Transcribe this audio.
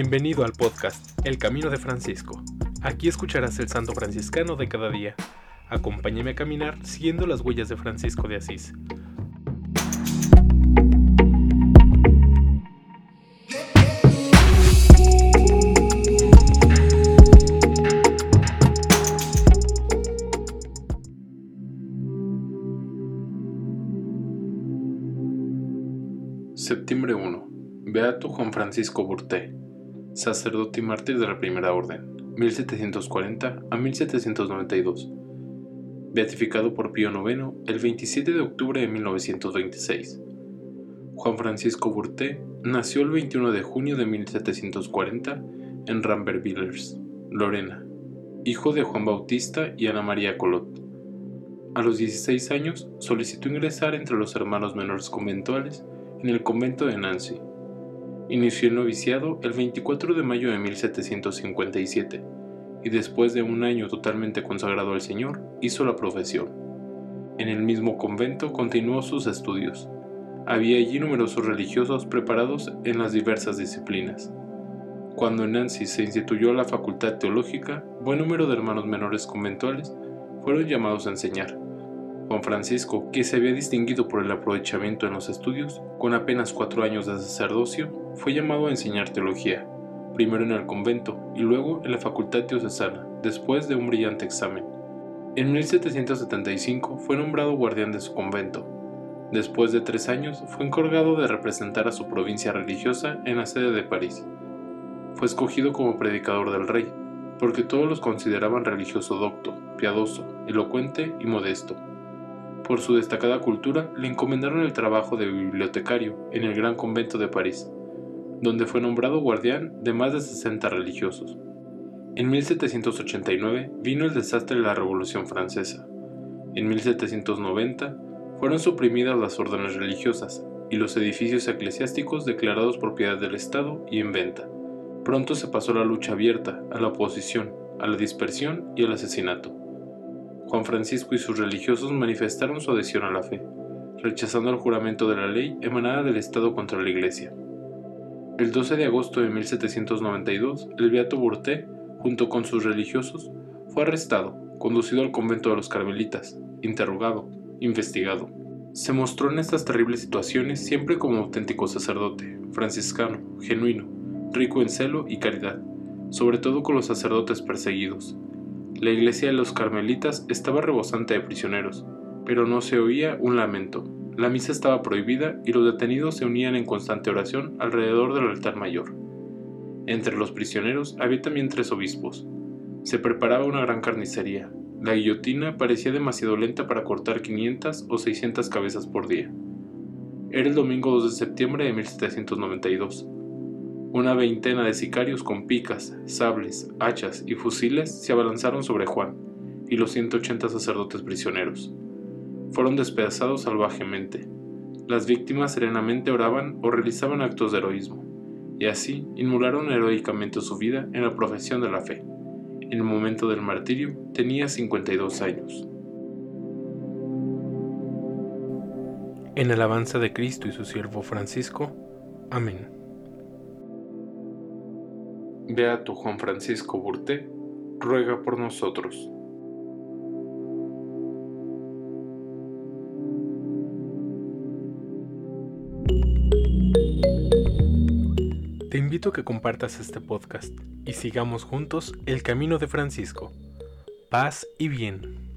Bienvenido al podcast El Camino de Francisco. Aquí escucharás el santo franciscano de cada día. Acompáñame a caminar siguiendo las huellas de Francisco de Asís. Septiembre 1. Beato Juan Francisco Burté sacerdote y mártir de la Primera Orden, 1740 a 1792. Beatificado por Pío IX el 27 de octubre de 1926. Juan Francisco Burté nació el 21 de junio de 1740 en Rambervillers, Lorena, hijo de Juan Bautista y Ana María Colot. A los 16 años solicitó ingresar entre los hermanos menores conventuales en el convento de Nancy, Inició el noviciado el 24 de mayo de 1757 y después de un año totalmente consagrado al Señor, hizo la profesión. En el mismo convento continuó sus estudios. Había allí numerosos religiosos preparados en las diversas disciplinas. Cuando en Nancy se instituyó la facultad teológica, buen número de hermanos menores conventuales fueron llamados a enseñar. Juan Francisco, que se había distinguido por el aprovechamiento en los estudios, con apenas cuatro años de sacerdocio, fue llamado a enseñar teología, primero en el convento y luego en la facultad diocesana, después de un brillante examen. En 1775 fue nombrado guardián de su convento. Después de tres años fue encargado de representar a su provincia religiosa en la sede de París. Fue escogido como predicador del rey, porque todos los consideraban religioso docto, piadoso, elocuente y modesto. Por su destacada cultura, le encomendaron el trabajo de bibliotecario en el Gran Convento de París, donde fue nombrado guardián de más de 60 religiosos. En 1789 vino el desastre de la Revolución Francesa. En 1790 fueron suprimidas las órdenes religiosas y los edificios eclesiásticos declarados propiedad del Estado y en venta. Pronto se pasó la lucha abierta, a la oposición, a la dispersión y al asesinato. Juan Francisco y sus religiosos manifestaron su adhesión a la fe, rechazando el juramento de la ley emanada del Estado contra la Iglesia. El 12 de agosto de 1792, el Beato Burté, junto con sus religiosos, fue arrestado, conducido al convento de los Carmelitas, interrogado, investigado. Se mostró en estas terribles situaciones siempre como auténtico sacerdote, franciscano, genuino, rico en celo y caridad, sobre todo con los sacerdotes perseguidos, la iglesia de los carmelitas estaba rebosante de prisioneros, pero no se oía un lamento. La misa estaba prohibida y los detenidos se unían en constante oración alrededor del altar mayor. Entre los prisioneros había también tres obispos. Se preparaba una gran carnicería. La guillotina parecía demasiado lenta para cortar 500 o 600 cabezas por día. Era el domingo 2 de septiembre de 1792. Una veintena de sicarios con picas, sables, hachas y fusiles se abalanzaron sobre Juan y los 180 sacerdotes prisioneros. Fueron despedazados salvajemente. Las víctimas serenamente oraban o realizaban actos de heroísmo, y así inmolaron heroicamente su vida en la profesión de la fe. En el momento del martirio tenía 52 años. En alabanza de Cristo y su siervo Francisco. Amén. Beato Juan Francisco Burté, ruega por nosotros. Te invito a que compartas este podcast y sigamos juntos el camino de Francisco. Paz y bien.